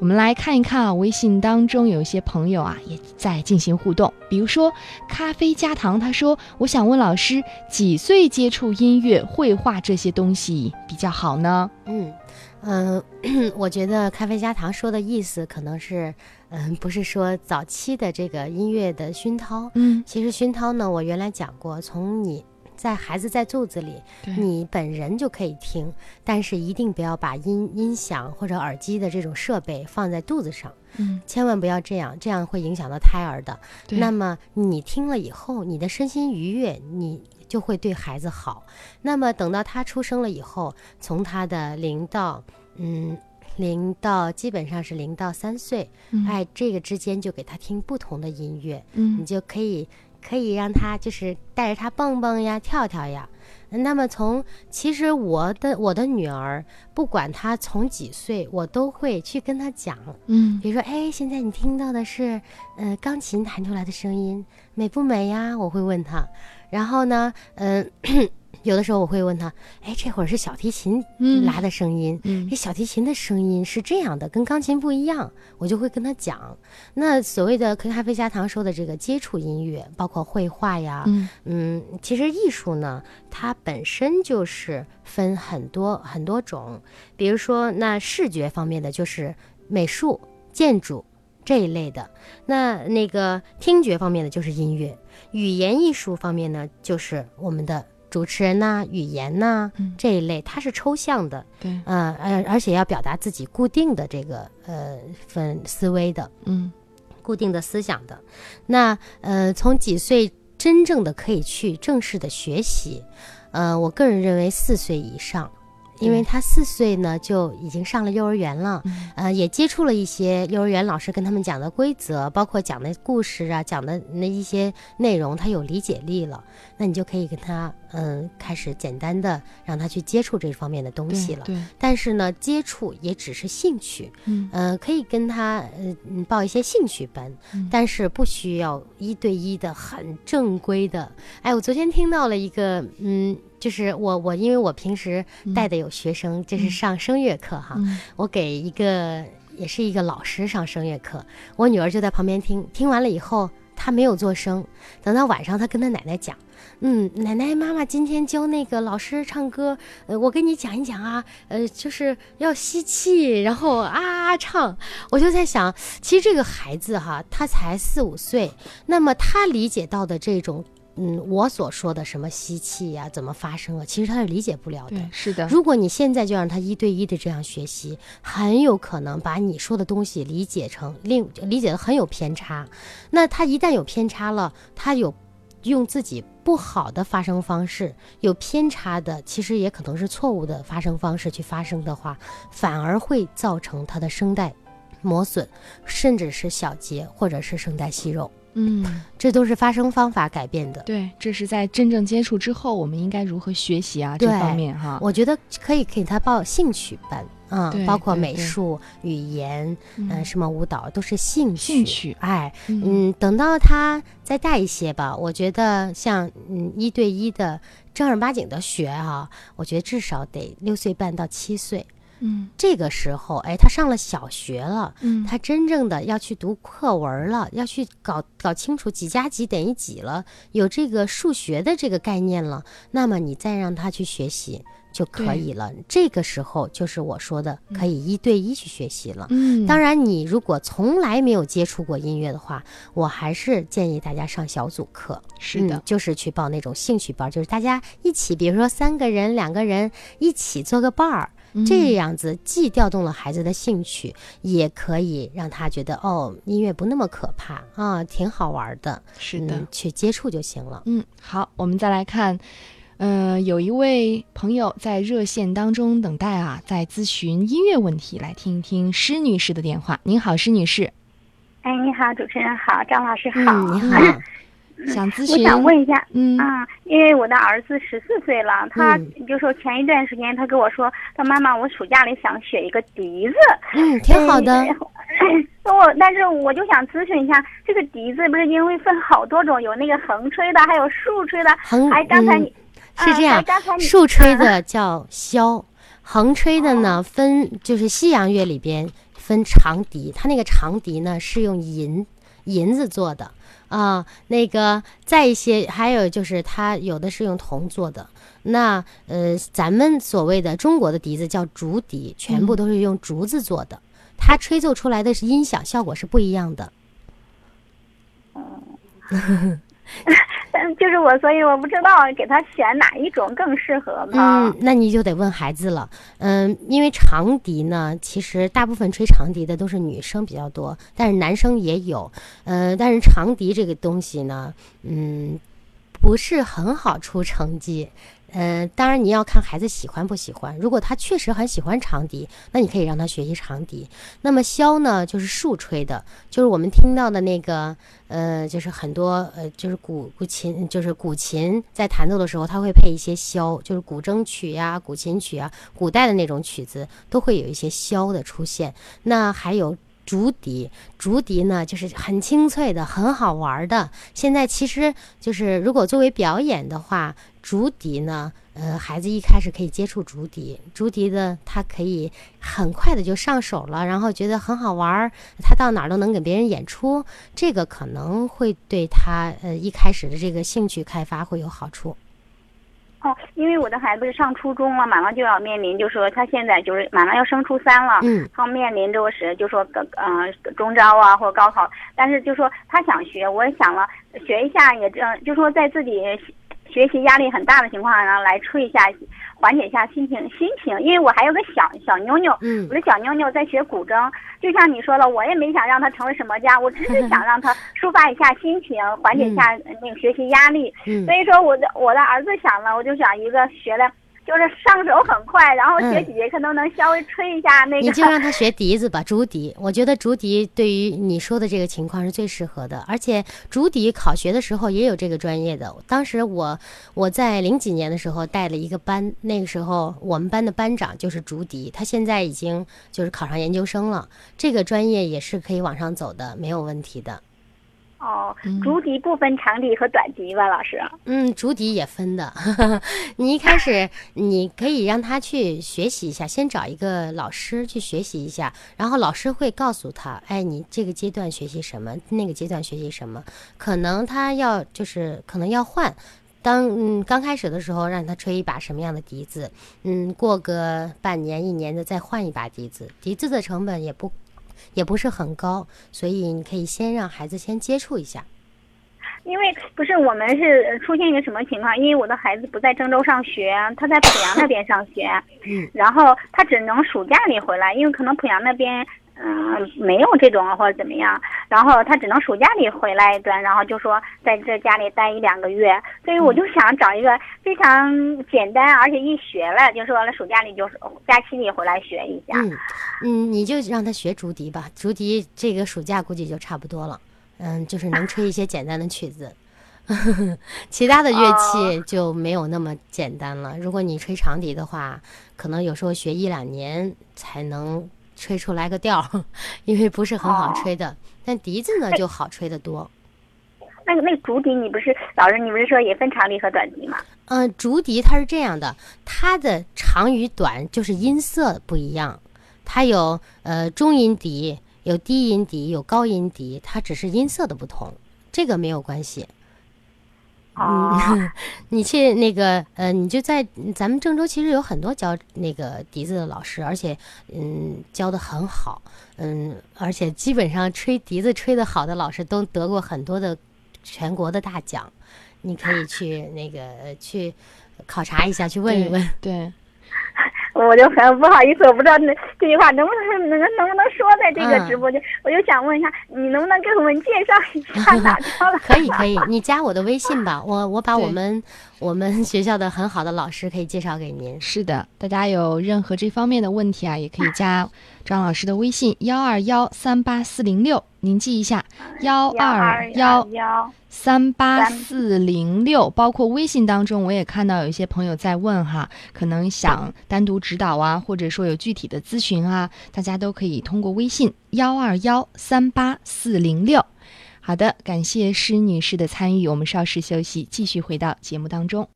我们来看一看啊，微信当中有一些朋友啊也在进行互动，比如说咖啡加糖，他说：“我想问老师，几岁接触音乐、绘画这些东西比较好呢？嗯。嗯、呃 *clears throat* 我觉得咖啡加糖说的意思可能是，嗯、不是说早期的这个音乐的熏陶。？”嗯，其实熏陶呢，我原来讲过，从你在孩子在肚子里，你本人就可以听，但是一定不要把音音响或者耳机的这种设备放在肚子上，嗯，千万不要这样，这样会影响到胎儿的。那么你听了以后，你的身心愉悦，你就会对孩子好。那么等到他出生了以后，从他的零到嗯零到基本上是零到三岁，嗯哎，这个之间就给他听不同的音乐，你嗯就可以可以让他就是带着他蹦蹦呀、跳跳呀。那么从其实我的我的女儿，不管她从几岁，我都会去跟她讲，嗯比如说，哎，现在你听到的是，呃，钢琴弹出来的声音，美不美呀？我会问她。然后呢，嗯、有的时候我会问他，哎，这会儿是小提琴嗯拉的声音，嗯这小提琴的声音是这样的，跟钢琴不一样，我就会跟他讲。那所谓的跟咖啡加糖说的这个接触音乐，包括绘画呀，嗯嗯，其实艺术呢，它本身就是分很多很多种，比如说那视觉方面的就是美术、建筑、这一类的。那那个听觉方面的就是音乐，语言艺术方面呢，就是我们的主持人呐、语言呐、嗯这一类，它是抽象的，对，呃而，而且要表达自己固定的这个呃分思维的。嗯固定的思想的。那呃，从几岁真正的可以去正式的学习？呃，我个人认为四岁以上。因为他四岁呢就已经上了幼儿园了，嗯呃，也接触了一些幼儿园老师跟他们讲的规则，包括讲的故事啊，讲的那一些内容，他有理解力了，那你就可以跟他嗯、开始简单的让他去接触这方面的东西了。对，但是呢，接触也只是兴趣，嗯呃，可以跟他呃嗯报一些兴趣班，嗯但是不需要一对一的很正规的。哎，我昨天听到了一个，嗯，就是我我因为我平时带的有学生，就是上声乐课哈，嗯我给一个也是一个老师上声乐课，我女儿就在旁边听，听完了以后。她没有做声，等到晚上，她跟她奶奶讲，嗯，奶奶妈妈今天教那个老师唱歌，呃，我跟你讲一讲啊，呃，就是要吸气，然后啊啊唱。我就在想，其实这个孩子哈，他才四五岁，那么他理解到的这种，嗯，我所说的什么吸气呀、怎么发声啊，其实他是理解不了的。对，是的，如果你现在就让他一对一的这样学习，很有可能把你说的东西理解成另理解的很有偏差。那他一旦有偏差了，他有用自己不好的发声方式，有偏差的，其实也可能是错误的发声方式去发声的话，反而会造成他的声带磨损，甚至是小结或者是声带息肉，嗯，这都是发声方法改变的。对，这是在真正接触之后，我们应该如何学习啊？这方面哈，我觉得可以给他报兴趣班。啊、包括美术、语言，嗯呃，什么舞蹈都是兴趣。兴趣哎，嗯嗯，等到他再大一些吧，我觉得像嗯一对一的正儿八经的学哈、我觉得至少得六岁半到七岁。嗯这个时候，哎，他上了小学了，嗯，他真正的要去读课文了，要去搞搞清楚几加几等于几了，有这个数学的这个概念了，那么你再让他去学习就可以了。这个时候就是我说的可以一对一去学习了。嗯，当然，你如果从来没有接触过音乐的话，我还是建议大家上小组课。是的嗯，，就是去报那种兴趣班，就是大家一起，比如说三个人、两个人一起做个伴儿，嗯这样子既调动了孩子的兴趣，也可以让他觉得哦，音乐不那么可怕啊，挺好玩的。是的嗯，，去接触就行了。嗯，好，我们再来看，呃，有一位朋友在热线当中等待啊，在咨询音乐问题，来听一听施女士的电话。您好，施女士，哎，你好，主持人好，张老师好。嗯，你好。我想咨询？我想问一下，嗯啊，因为我的儿子十四岁了，他嗯就说前一段时间他跟我说，他妈妈，我暑假里想学一个笛子，嗯，挺好的。*laughs* 那我但是我就想咨询一下，这个笛子不是因为分好多种，有那个横吹的，还有竖吹的，横哎刚才嗯你、啊是这样竖吹的叫箫，横吹的呢分就是西洋乐里边分长笛，它那个长笛呢是用银银子做的啊，那个再一些还有就是它有的是用铜做的。那呃，咱们所谓的中国的笛子叫竹笛，全部都是用竹子做的，它吹奏出来的是音响效果是不一样的。*laughs* 但 *laughs* 就是我，所以我不知道给他选哪一种更适合嘛。嗯，那你就得问孩子了。嗯，因为长笛呢，其实大部分吹长笛的都是女生比较多，但是男生也有。嗯，但是长笛这个东西呢，嗯，不是很好出成绩。呃，当然你要看孩子喜欢不喜欢。如果他确实很喜欢长笛，那你可以让他学习长笛。那么箫呢，就是竖吹的，就是我们听到的那个，呃，就是很多呃，就是古古琴，就是古琴在弹奏的时候，它会配一些箫，就是古筝曲呀、古琴曲啊，古代的那种曲子都会有一些箫的出现。那还有。竹笛，竹笛呢，就是很清脆的，很好玩的。现在其实就是，如果作为表演的话，竹笛呢，呃，孩子一开始可以接触竹笛，竹笛的他可以很快的就上手了，然后觉得很好玩，他到哪儿都能给别人演出，这个可能会对他呃一开始的这个兴趣开发会有好处。哦，因为我的孩子上初中了，马上就要面临，就说他现在就是马上要升初三了，嗯，他面临着是就说个呃中招啊或者高考，但是就说他想学，我也想了学一下，也这样，就说在自己学习压力很大的情况下来吹一下，缓解一下心情心情。因为我还有个小小妞妞，嗯我的小妞妞在学古筝，就像你说的，我也没想让她成为什么家，我只是想让她抒发一下心情，缓解一下呃那个学习压力。嗯所以说我的我的儿子想了，我就想一个学的，就是上手很快，然后学嗯几节课都能稍微吹一下那个。你就让他学笛子吧，竹笛。我觉得竹笛对于你说的这个情况是最适合的，而且竹笛考学的时候也有这个专业的。当时我我在零几年的时候带了一个班，那个时候我们班的班长就是竹笛，他现在已经就是考上研究生了。这个专业也是可以往上走的，没有问题的。哦嗯，竹笛不分长笛和短笛吧，老师？嗯，竹笛也分的。*laughs* 你一开始你可以让他去学习一下，先找一个老师去学习一下，然后老师会告诉他，哎，你这个阶段学习什么，那个阶段学习什么，可能他要就是可能要换。当嗯刚开始的时候，让他吹一把什么样的笛子，嗯，过个半年一年的再换一把笛子，笛子的成本也不也不是很高，所以你可以先让孩子先接触一下。因为不是我们是出现一个什么情况？因为我的孩子不在郑州上学，他在濮阳那边上学，嗯，然后他只能暑假里回来，因为可能濮阳那边嗯、没有这种或者怎么样，然后他只能暑假里回来一段，然后就说在这家里待一两个月，所以我就想找一个非常简单而且一学了，就说了暑假里就是假期里回来学一下。嗯，嗯，你就让他学竹笛吧，竹笛这个暑假估计就差不多了。嗯，就是能吹一些简单的曲子，*laughs* 其他的乐器就没有那么简单了。如果你吹长笛的话，可能有时候学一两年才能吹出来个调儿，*laughs* 因为不是很好吹的。但笛子呢就好吹得多。那个那个竹笛，你不是老师，你不是说也分长笛和短笛吗？嗯，竹笛它是这样的，它的长与短就是音色不一样，它有呃中音笛，有低音笛，有高音笛，它只是音色的不同，这个没有关系。哦，嗯，*laughs* 你去那个呃，你就在咱们郑州，其实有很多教那个笛子的老师，而且嗯教的很好，嗯，而且基本上吹笛子吹的好的老师都得过很多的全国的大奖，你可以去那个呃去考察一下，去问一问。*laughs* 对，我就很不好意思，我不知道那这句话能不能能能不能说在这个直播间，我就想问一下，你能不能给我们介绍一下？*laughs* 可以可以，你加我的微信吧，我我把我们我们学校的很好的老师可以介绍给您。是的，大家有任何这方面的问题啊，也可以加张老师的微信幺二幺三八四零六，您记一下幺二幺幺三八四零六，包括微信当中，我也看到有一些朋友在问哈，可能想单独指导啊，或者说有具体的咨询啊，大家都可以通过微信幺二幺三八四零六。好的，感谢施女士的参与，我们稍事休息，继续回到节目当中。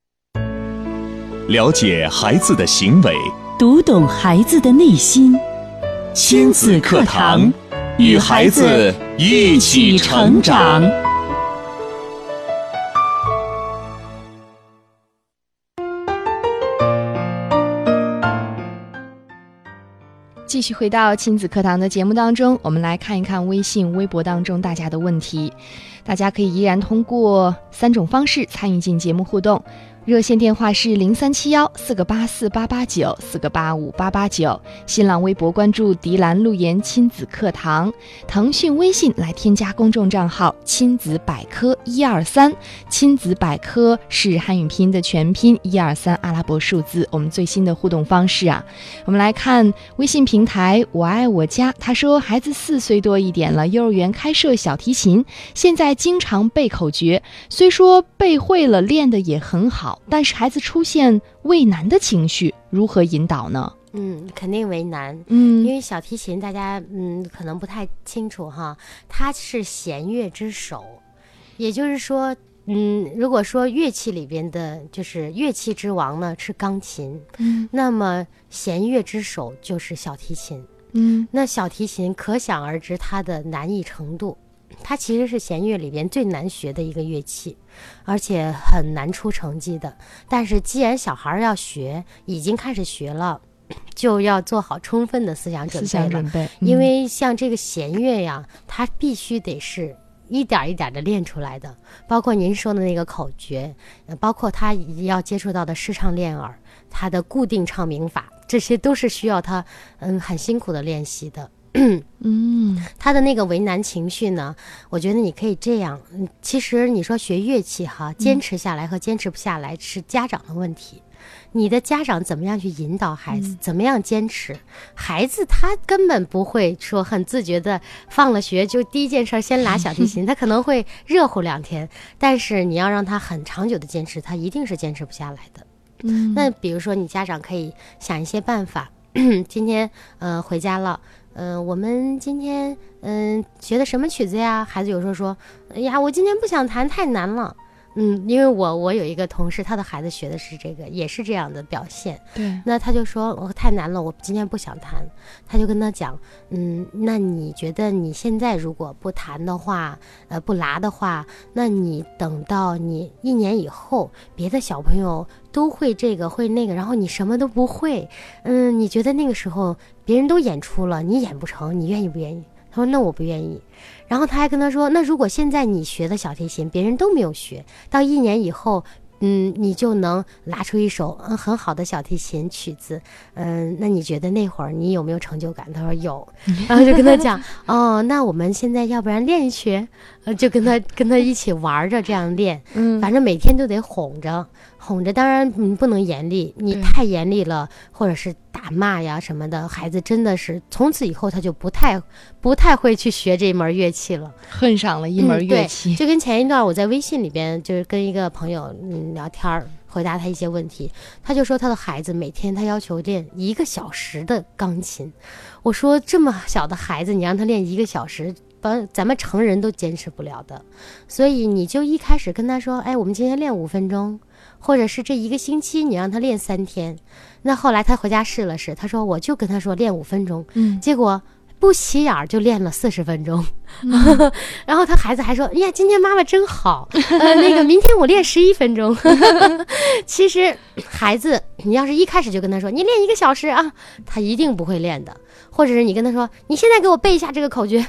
了解孩子的行为，读懂孩子的内心。亲子课堂，与孩子一起成长。继续回到亲子课堂的节目当中，我们来看一看微信、微博当中大家的问题。大家可以依然通过三种方式参与进节目互动。热线电话是零三七幺四个八四八八九四个八五八八九，新浪微博关注迪兰路言亲子课堂，腾讯微信来添加公众账号亲子百科一二三，亲子百科是汉语拼音的全拼，一二三阿拉伯数字。我们最新的互动方式啊，我们来看微信平台“我爱我家”，他说孩子四岁多一点了，幼儿园开设小提琴，现在经常背口诀，虽说背会了，练得也很好，但是孩子出现畏难的情绪，如何引导呢？嗯，肯定为难。嗯因嗯为小提琴大家嗯可能不太清楚哈，它是弦乐之首，也就是说，嗯，如果说乐器里边的就是乐器之王呢是钢琴，嗯那么弦乐之首就是小提琴。嗯那小提琴可想而知它的难易程度。它其实是弦乐里边最难学的一个乐器，而且很难出成绩的。但是既然小孩儿要学，已经开始学了，*coughs* 就要做好充分的思想准备了。准备，因嗯为像这个弦乐呀，它必须得是一点儿一点的练出来的，包括您说的那个口诀，呃包括他要接触到的视唱练耳，他的固定唱名法，这些都是需要他嗯很辛苦的练习的。*clears throat* 嗯他的那个为难情绪呢，我觉得你可以这样，嗯，其实你说学乐器哈，坚持下来和坚持不下来是家长的问题。你的家长怎么样去引导孩子，怎么样坚持？孩子他根本不会说很自觉的放了学就第一件事儿先拉小提琴，*laughs* 他可能会热乎两天，但是你要让他很长久的坚持，他一定是坚持不下来的。嗯，那比如说，你家长可以想一些办法。*clears throat* 今天呃回家了，嗯、我们今天嗯、学的什么曲子呀？孩子有时候说，哎呀，我今天不想弹，太难了。嗯，因为我我有一个同事，他的孩子学的是这个，也是这样的表现。对，那他就说我太难了，我今天不想弹。他就跟他讲，嗯，那你觉得你现在如果不弹的话，呃，不拉的话，那你等到你一年以后，别的小朋友都会这个会那个，然后你什么都不会，嗯，你觉得那个时候别人都演出了，你演不成，你愿意不愿意？他说那我不愿意。然后他还跟他说，那如果现在你学的小提琴，别人都没有学，到一年以后。嗯，你就能拉出一首嗯很好的小提琴曲子，嗯，那你觉得那会儿你有没有成就感？他说有，*laughs* 然后就跟他讲，哦，那我们现在要不然练一学，呃，就跟他跟他一起玩着这样练，嗯反正每天都得哄着，哄着。当然，你，不能严厉，你太严厉了，或者是打骂呀什么的，孩子真的是从此以后他就不太不太会去学这门乐器了。恨上了一门乐器，就跟前一段我在微信里边就是跟一个朋友嗯聊天儿，回答他一些问题，他就说他的孩子每天他要求练一个小时的钢琴。我说这么小的孩子，你让他练一个小时。把咱们成人都坚持不了的，所以你就一开始跟他说，哎，我们今天练五分钟，或者是这一个星期你让他练三天。那后来他回家试了试，他说我就跟他说练五分钟，嗯结果不起眼儿就练了四十分钟，*laughs* 然后他孩子还说：“哎呀，今天妈妈真好，呃，*laughs* 那个明天我练十一分钟。*laughs* ”其实孩子，你要是一开始就跟他说你练一个小时啊，他一定不会练的。或者是你跟他说你现在给我背一下这个口诀，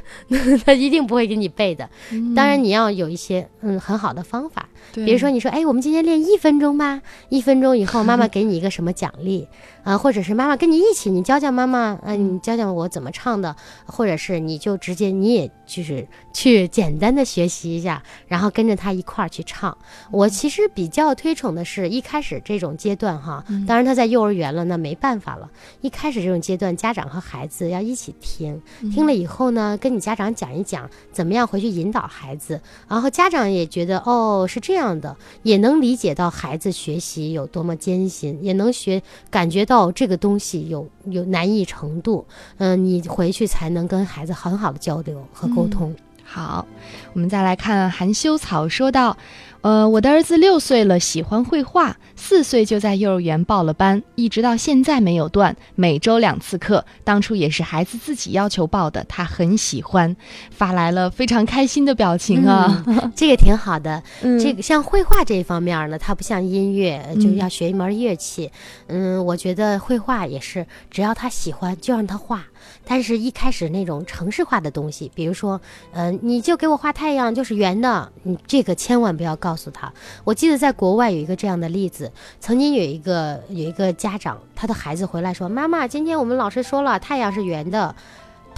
他一定不会给你背的。当然你要有一些嗯很好的方法，比如说你说，哎，我们今天练一分钟吧，一分钟以后妈妈给你一个什么奖励。啊、或者是妈妈跟你一起，你教教妈妈，嗯、你教教我怎么唱的，或者是你就直接你也就是去简单的学习一下，然后跟着他一块儿去唱。我其实比较推崇的是一开始这种阶段哈，当然他在幼儿园了，那没办法了。一开始这种阶段，家长和孩子要一起听，听了以后呢，跟你家长讲一讲怎么样回去引导孩子，然后家长也觉得哦是这样的，也能理解到孩子学习有多么艰辛，也能学感觉到这个东西有有难易程度，嗯、你回去才能跟孩子很好的交流和沟沟通。好，我们再来看含羞草说道：“呃，我的儿子六岁了，喜欢绘画，四岁就在幼儿园报了班，一直到现在没有断，每周两次课。当初也是孩子自己要求报的，他很喜欢，发来了非常开心的表情啊。*laughs* 这个挺好的。嗯这个像绘画这一方面呢，它不像音乐，呃就要学一门乐器。嗯，我觉得绘画也是，只要他喜欢就让他画。但是，一开始那种城市化的东西，比如说，嗯、你就给我画太阳就是圆的，你这个千万不要告诉他。我记得在国外有一个这样的例子，曾经有一个有一个家长，他的孩子回来说：“妈妈，今天我们老师说了，太阳是圆的。”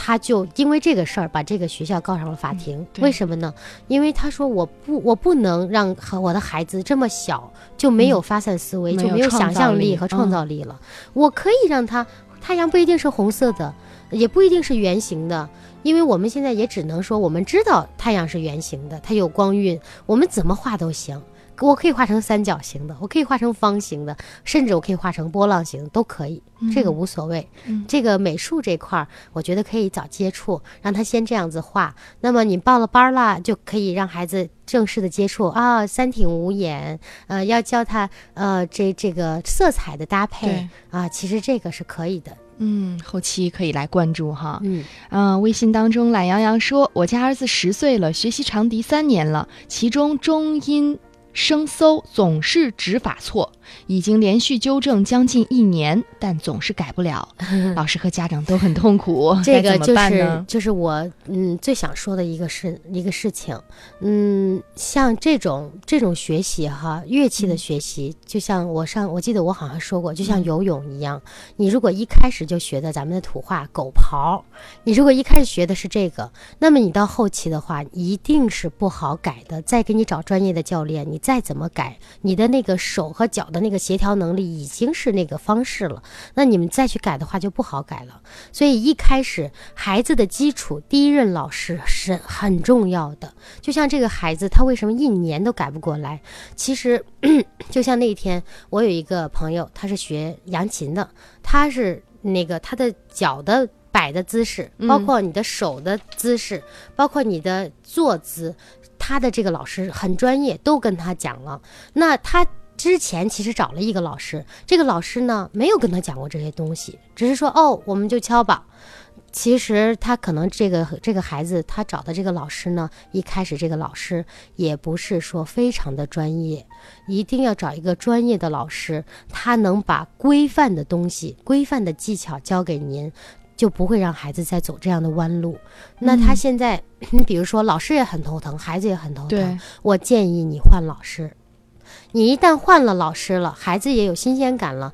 他就因为这个事儿把这个学校告上了法庭。对为什么呢？因为他说我不我不能让和我的孩子这么小就没有发散思维，就没有想象力力和创嗯造力了。我可以让他太阳不一定是红色的，也不一定是圆形的。因为我们现在也只能说，我们知道太阳是圆形的，它有光晕，我们怎么画都行。我可以画成三角形的，我可以画成方形的，甚至我可以画成波浪形，都可以，这个无所谓。嗯这个美术这块儿，我觉得可以早接触，让他先这样子画。那么你报了班儿啦，就可以让孩子正式的接触啊，三庭五眼，呃，要教他呃这这个色彩的搭配对啊，其实这个是可以的。嗯，后期可以来关注哈。嗯，嗯、微信当中懒羊羊说，我家儿子十岁了，学习长笛三年了，其中中音。声搜总是指法错，已经连续纠正将近一年，但总是改不了，*laughs* 老师和家长都很痛苦，*laughs* 这个就是？就是我嗯最想说的一个事一个事情，嗯，像这种这种学习哈，乐器的学习，就像我上我记得我好像说过，就像游泳一样，你如果一开始就学的咱们的土话狗刨，你如果一开始学的是这个，那么你到后期的话一定是不好改的。再给你找专业的教练，你再怎么改，你的那个手和脚的那个协调能力已经是那个方式了，那你们再去改的话就不好改了。所以一开始孩子的基础，第一任老师是很重要的。就像这个孩子，他为什么一年都改不过来？其实，*clears throat* 就像那一天，我有一个朋友，他是学扬琴的，他是那个他的脚的摆的姿势，包括你的手的姿势，包括你的坐姿，他的这个老师很专业，都跟他讲了。那他。之前其实找了一个老师，这个老师呢没有跟他讲过这些东西，只是说哦，我们就敲吧。其实他可能这个这个孩子他找的这个老师呢，一开始这个老师也不是说非常的专业，一定要找一个专业的老师，他能把规范的东西、规范的技巧教给您，就不会让孩子再走这样的弯路。那他现在，你比如说老师也很头疼，孩子也很头疼，我建议你换老师。你一旦换了老师了，孩子也有新鲜感了，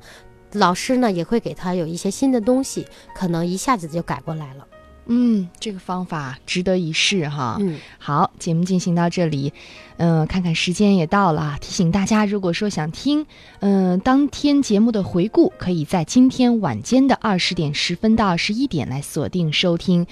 老师呢也会给他有一些新的东西，可能一下子就改过来了。嗯，这个方法值得一试哈。嗯，好，节目进行到这里，嗯、看看时间也到了啊，提醒大家，如果说想听，嗯、当天节目的回顾，可以在今天晚间的二十点十分到二十一点来锁定收听。